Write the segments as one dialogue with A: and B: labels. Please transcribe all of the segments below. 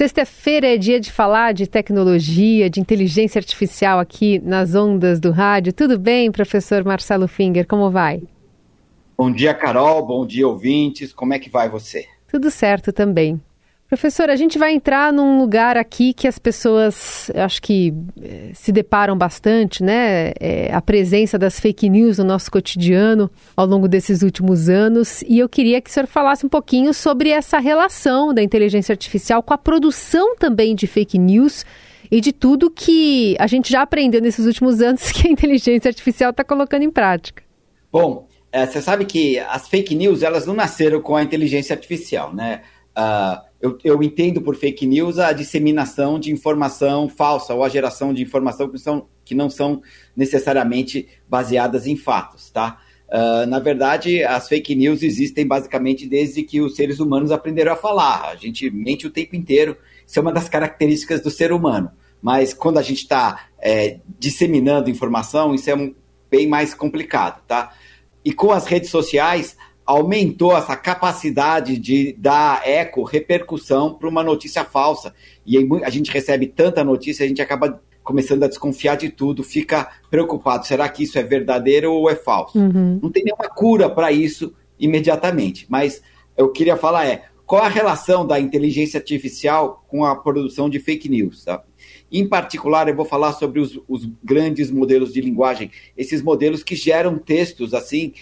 A: Sexta-feira é dia de falar de tecnologia, de inteligência artificial aqui nas ondas do rádio. Tudo bem, professor Marcelo Finger? Como vai?
B: Bom dia, Carol. Bom dia, ouvintes. Como é que vai você?
A: Tudo certo também. Professor, a gente vai entrar num lugar aqui que as pessoas, acho que eh, se deparam bastante, né? É, a presença das fake news no nosso cotidiano ao longo desses últimos anos. E eu queria que o senhor falasse um pouquinho sobre essa relação da inteligência artificial com a produção também de fake news e de tudo que a gente já aprendeu nesses últimos anos que a inteligência artificial está colocando em prática.
B: Bom, é, você sabe que as fake news elas não nasceram com a inteligência artificial, né? Uh, eu, eu, entendo por fake news a disseminação de informação falsa ou a geração de informação que, são, que não são necessariamente baseadas em fatos, tá? Uh, na verdade, as fake news existem basicamente desde que os seres humanos aprenderam a falar. A gente mente o tempo inteiro, isso é uma das características do ser humano. Mas quando a gente está é, disseminando informação, isso é um, bem mais complicado, tá? E com as redes sociais, aumentou essa capacidade de dar eco, repercussão para uma notícia falsa. E a gente recebe tanta notícia, a gente acaba começando a desconfiar de tudo, fica preocupado: será que isso é verdadeiro ou é falso? Uhum. Não tem nenhuma cura para isso imediatamente, mas eu queria falar é qual a relação da inteligência artificial com a produção de fake news, tá? Em particular, eu vou falar sobre os, os grandes modelos de linguagem, esses modelos que geram textos assim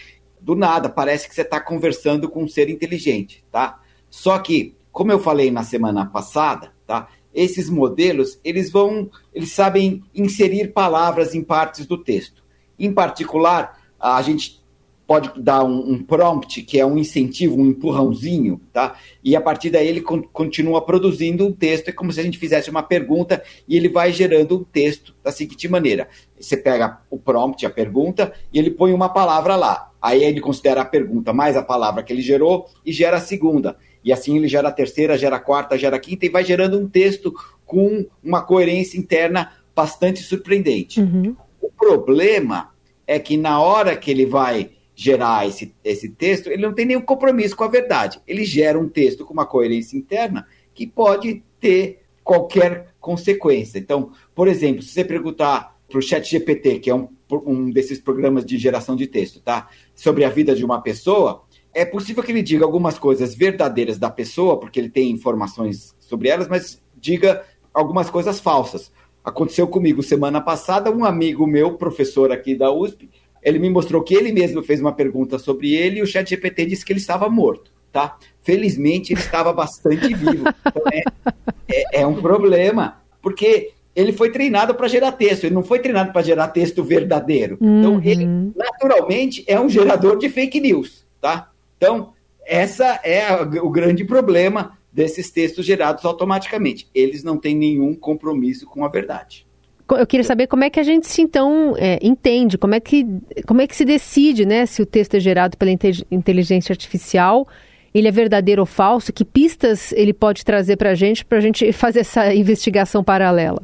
B: do nada, parece que você está conversando com um ser inteligente, tá? Só que, como eu falei na semana passada, tá? Esses modelos, eles vão, eles sabem inserir palavras em partes do texto. Em particular, a gente pode dar um, um, prompt, que é um incentivo, um empurrãozinho, tá? E a partir daí ele con continua produzindo um texto, é como se a gente fizesse uma pergunta e ele vai gerando um texto da seguinte maneira. Você pega o prompt, a pergunta, e ele põe uma palavra lá. Aí ele considera a pergunta mais a palavra que ele gerou e gera a segunda. E assim ele gera a terceira, gera a quarta, gera a quinta e vai gerando um texto com uma coerência interna bastante surpreendente. Uhum. O problema é que na hora que ele vai gerar esse, esse texto, ele não tem nenhum compromisso com a verdade. Ele gera um texto com uma coerência interna que pode ter qualquer consequência. Então, por exemplo, se você perguntar para o Chat GPT, que é um, um desses programas de geração de texto, tá? Sobre a vida de uma pessoa, é possível que ele diga algumas coisas verdadeiras da pessoa, porque ele tem informações sobre elas, mas diga algumas coisas falsas. Aconteceu comigo semana passada, um amigo meu, professor aqui da USP, ele me mostrou que ele mesmo fez uma pergunta sobre ele e o chat GPT disse que ele estava morto, tá? Felizmente ele estava bastante vivo. Então, é, é, é um problema, porque ele foi treinado para gerar texto, ele não foi treinado para gerar texto verdadeiro. Uhum. Então, ele naturalmente é um gerador de fake news, tá? Então, essa é a, o grande problema desses textos gerados automaticamente. Eles não têm nenhum compromisso com a verdade
A: eu queria saber como é que a gente se então é, entende, como é, que, como é que se decide, né, se o texto é gerado pela inteligência artificial, ele é verdadeiro ou falso, que pistas ele pode trazer para a gente, para a gente fazer essa investigação paralela?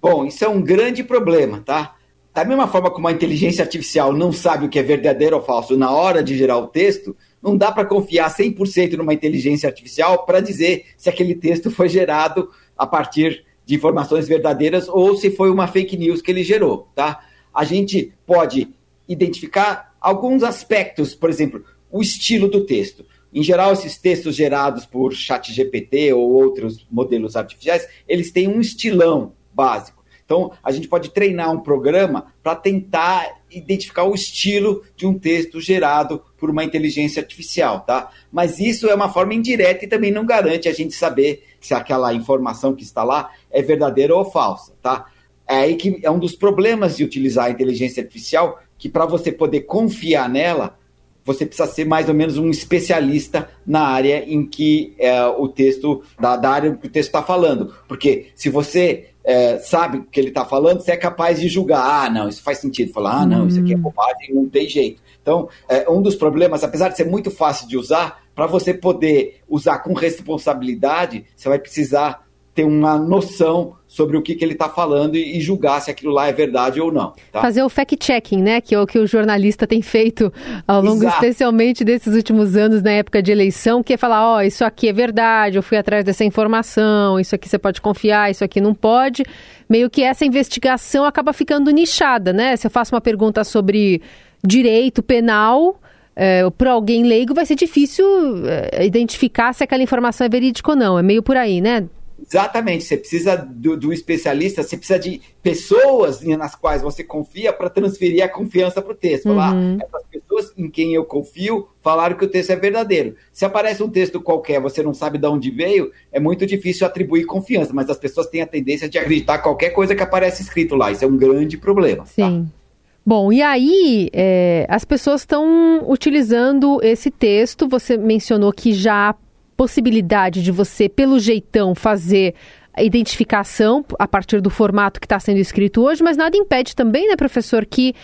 B: Bom, isso é um grande problema, tá? Da mesma forma como a inteligência artificial não sabe o que é verdadeiro ou falso na hora de gerar o texto, não dá para confiar 100% numa inteligência artificial para dizer se aquele texto foi gerado a partir de informações verdadeiras ou se foi uma fake news que ele gerou, tá? A gente pode identificar alguns aspectos, por exemplo, o estilo do texto. Em geral, esses textos gerados por chat GPT ou outros modelos artificiais, eles têm um estilão básico. Então, a gente pode treinar um programa para tentar identificar o estilo de um texto gerado por uma inteligência artificial, tá? Mas isso é uma forma indireta e também não garante a gente saber se aquela informação que está lá é verdadeira ou falsa, tá? É aí que é um dos problemas de utilizar a inteligência artificial, que para você poder confiar nela, você precisa ser mais ou menos um especialista na área em que é, o texto, da, da área que o texto está falando. Porque se você é, sabe o que ele está falando, você é capaz de julgar. Ah, não, isso faz sentido. Falar, ah, não, isso aqui é hum. bobagem, não tem jeito. Então, é, um dos problemas, apesar de ser muito fácil de usar, para você poder usar com responsabilidade, você vai precisar ter uma noção sobre o que, que ele está falando e, e, julgar se aquilo lá é verdade ou não. Tá?
A: Fazer o fact-checking, né? Que é o que o jornalista tem feito ao longo, Exato. especialmente desses últimos anos, na época de eleição, que é falar, ó, oh, isso aqui é verdade, eu fui atrás dessa informação, isso aqui você pode confiar, isso aqui não pode. Meio que essa investigação acaba ficando nichada, né? Se eu faço uma pergunta sobre direito penal, é, para alguém leigo vai ser difícil é, identificar se aquela informação é verídica ou não. É meio por aí, né?
B: Exatamente, você precisa do, do, especialista, você precisa de pessoas nas quais você confia para transferir a confiança para o texto. Falar, uhum. essas pessoas em quem eu confio falaram que o texto é verdadeiro. Se aparece um texto qualquer, você não sabe de onde veio, é muito difícil atribuir confiança, mas as pessoas têm a tendência de acreditar qualquer coisa que aparece escrito lá. Isso é um grande problema. Tá?
A: Sim. Tá? Bom, e aí é, as pessoas estão utilizando esse texto. Você mencionou que já possibilidade de você, pelo jeitão, fazer a identificação a partir do formato que está sendo escrito hoje, mas nada impede também, né, professor, que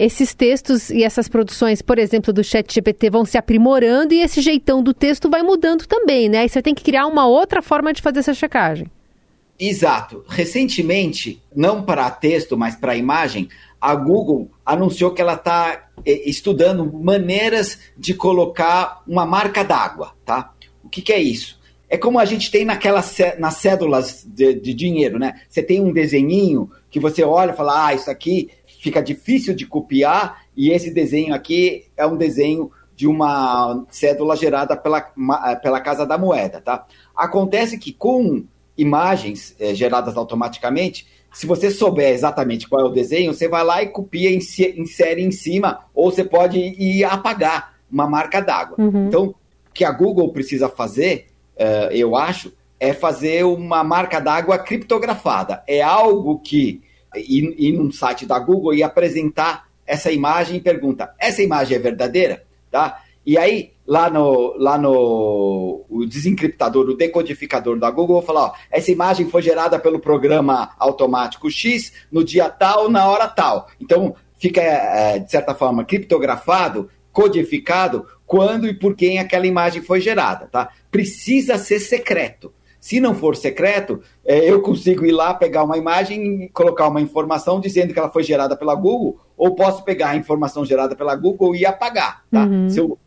A: esses textos e essas produções, por exemplo, do Chat GPT, vão se aprimorando e esse jeitão do texto vai mudando também, né? Aí você tem que criar uma outra forma de fazer essa checagem.
B: Exato. Recentemente, não para texto, mas para imagem, a Google anunciou que ela está é, estudando maneiras de colocar uma marca d'água, tá? O que, que, é isso? É como a gente tem naquelas nas cédulas de, de, dinheiro, né? Você tem um desenhinho que você olha e fala, ah, isso aqui fica difícil de copiar e esse desenho aqui é um desenho de uma cédula gerada pela, pela Casa da Moeda, tá? Acontece que com imagens é, geradas automaticamente, se você souber exatamente qual é o desenho, você vai lá e copia, insere em cima, ou você pode ir apagar uma marca d'água. Uhum. Então, que a Google precisa fazer, uh, eu acho, é fazer uma marca d'água criptografada. É algo que, ir, ir num site da Google e apresentar essa imagem e pergunta: essa imagem é verdadeira? Tá? E aí, lá no, lá no o desencriptador, o decodificador da Google, vou falar, ó, essa imagem foi gerada pelo programa automático X no dia tal, na hora tal. Então, fica, é, de certa forma, criptografado, codificado, quando e por quem aquela imagem foi gerada, tá? Precisa ser secreto. Se não for secreto, é, eu consigo ir lá, pegar uma imagem e colocar uma informação dizendo que ela foi gerada pela Google, ou posso pegar a informação gerada pela Google e apagar, tá? Uhum. Se eu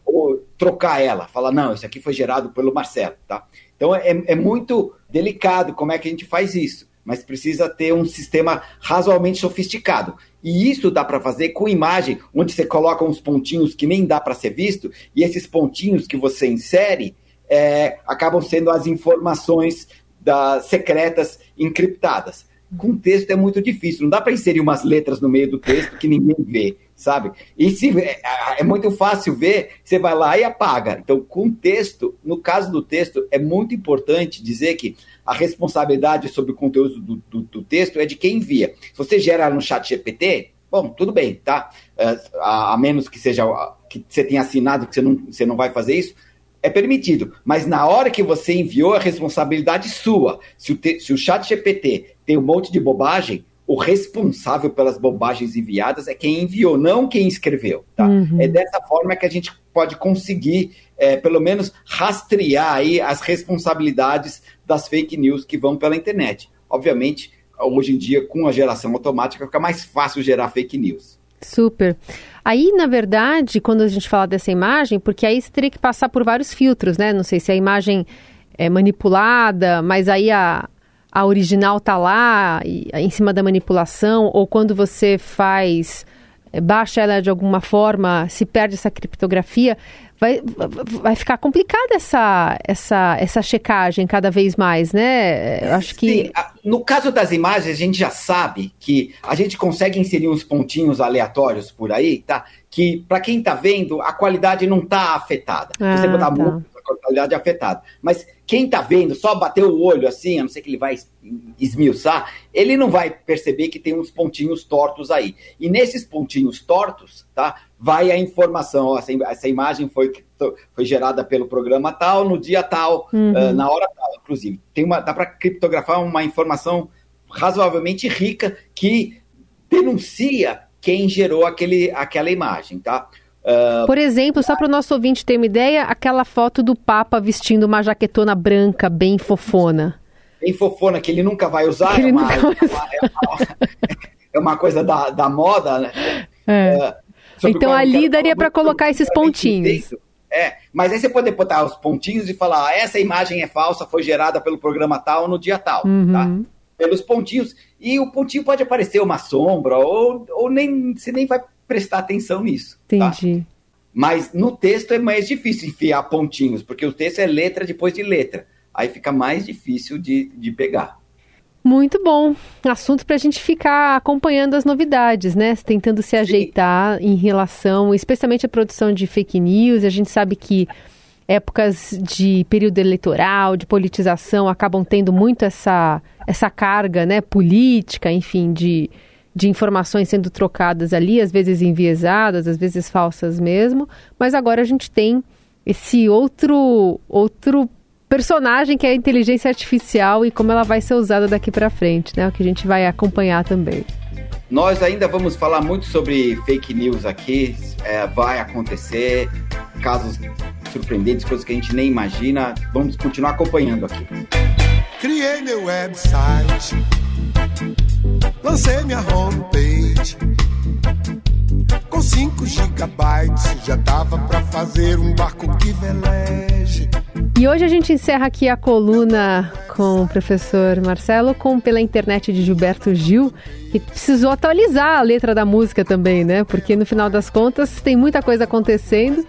B: trocar ela, falar, não, isso aqui foi gerado pelo Marcelo, tá? Então é, é muito delicado como é que a gente faz isso, mas precisa ter um sistema razoavelmente sofisticado. E isso dá para fazer com imagem, onde você coloca uns pontinhos que nem dá para ser visto, e esses pontinhos que você insere, é, acabam sendo as informações da, secretas encriptadas. Com texto é muito difícil, não dá para inserir umas letras no meio do texto que ninguém vê, sabe? E se é, é, muito fácil ver, você vai lá e apaga. Então, com texto, no caso do texto, é muito importante dizer que a responsabilidade sobre o conteúdo do, do, do texto é de quem envia. Se você gera no chat GPT, bom, tudo bem, tá? É, a, a menos que seja que você tenha assinado que você não, você não vai fazer isso, é permitido, mas na hora que você enviou, é responsabilidade sua. Se o, te, se o chat GPT tem um monte de bobagem, o responsável pelas bobagens enviadas é quem enviou, não quem escreveu. Tá? Uhum. É dessa forma que a gente pode conseguir, é, pelo menos, rastrear aí as responsabilidades das fake news que vão pela internet. Obviamente, hoje em dia, com a geração automática, fica mais fácil gerar fake news.
A: Super. Aí, na verdade, quando a gente fala dessa imagem, porque aí você teria que passar por vários filtros, né? Não sei se a imagem é manipulada, mas aí a, a original está lá e, em cima da manipulação, ou quando você faz, baixa ela de alguma forma, se perde essa criptografia vai, vai ficar complicada essa, essa, essa checagem cada vez mais, né?
B: Eu acho que. Sim. No caso das imagens, a gente já sabe que a gente consegue inserir uns pontinhos aleatórios por aí, tá? Que para quem está vendo, a qualidade não está afetada. Ah, Se você botar tá. É afetada. Mas quem está vendo, só bater o olho assim, a não ser que ele vai esmiuçar, ele não vai perceber que tem uns pontinhos tortos aí. E nesses pontinhos tortos, tá? Vai a informação, ó, essa, essa imagem foi, foi gerada pelo programa tal, no dia tal, uhum. uh, na hora tal, inclusive. Tem uma, dá para criptografar uma informação razoavelmente rica que denuncia quem gerou aquele, aquela imagem, tá?
A: Uh, Por exemplo, só para o nosso ouvinte ter uma ideia, aquela foto do Papa vestindo uma jaquetona branca bem fofona.
B: bem fofona que ele nunca vai usar, é, uma,
A: nunca vai
B: é uma- é uma- é uma coisa da, da moda, né?
A: É.
B: Sobre
A: Então ali daria
B: muito
A: colocar esses pontinhos.
B: É, mas aí você pode botar os pontinhos e falar, ah, essa imagem é falsa, foi gerada pelo programa tal no dia tal,
A: Uhum.
B: tá? Pelos pontinhos. E o pontinho pode aparecer uma sombra, ou, ou nem, você nem vai prestar atenção nisso. tá?
A: Entendi.
B: Mas no texto é mais difícil enfiar pontinhos, porque o texto é letra depois de letra. Aí fica mais difícil de, de pegar.
A: Muito bom. Assunto para a gente ficar acompanhando as novidades, né? Tentando se ajeitar em relação, especialmente à produção de fake news. A gente sabe que épocas de período eleitoral, de politização, acabam tendo muito essa, essa carga né, política, enfim, de, de informações sendo trocadas ali, às vezes enviesadas, às vezes falsas mesmo. Mas agora a gente tem esse outro outro personagem que é a inteligência artificial e como ela vai ser usada daqui para frente, né? O que a gente vai acompanhar também.
B: Nós ainda vamos falar muito sobre fake news aqui, é, vai acontecer, casos surpreendentes, coisas que a gente nem imagina. Vamos continuar acompanhando aqui.
C: Criei meu website, lancei minha homepage. Com 5 gigabytes já dava pra fazer um barco que veleje.
A: E hoje a gente encerra aqui a coluna com o professor Marcelo com pela internet de Gilberto Gil, que precisou atualizar a letra da música também, né? Porque no final das contas tem muita coisa acontecendo.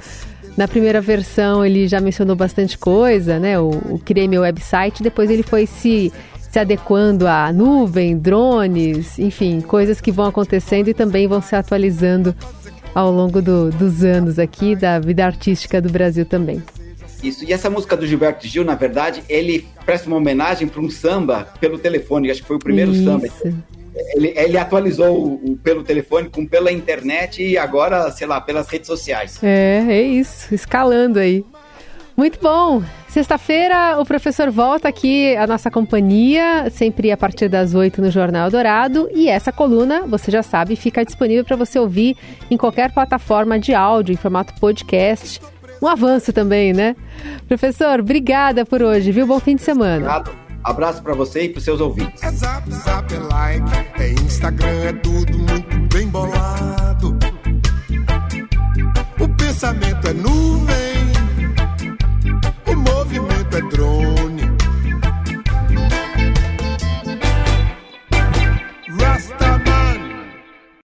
A: Na primeira versão ele já mencionou bastante coisa, né? O, o criei meu website, depois ele foi se se adequando à nuvem, drones, enfim, coisas que vão acontecendo e também vão se atualizando ao longo do- dos anos aqui da vida artística do Brasil também.
B: Isso. E essa música do Gilberto Gil, na verdade, ele presta uma homenagem para um samba pelo telefone. Acho que foi o primeiro samba.
A: Isso.
B: Ele, ele atualizou o, o pelo telefone com pela internet e agora, sei lá, pelas redes sociais.
A: É, é isso, escalando aí. Muito bom. Sexta-feira o professor volta aqui à nossa companhia, sempre a partir das oito no Jornal Dourado. E essa coluna, você já sabe, fica disponível para você ouvir em qualquer plataforma de áudio, em formato podcast. Um avanço também, né? Professor, obrigada por hoje, viu? Bom fim de semana.
B: Obrigado. Abraço para você e para seus ouvintes.
C: É zap, zap, é like, é Instagram, é tudo muito bem bolado. O pensamento é nu.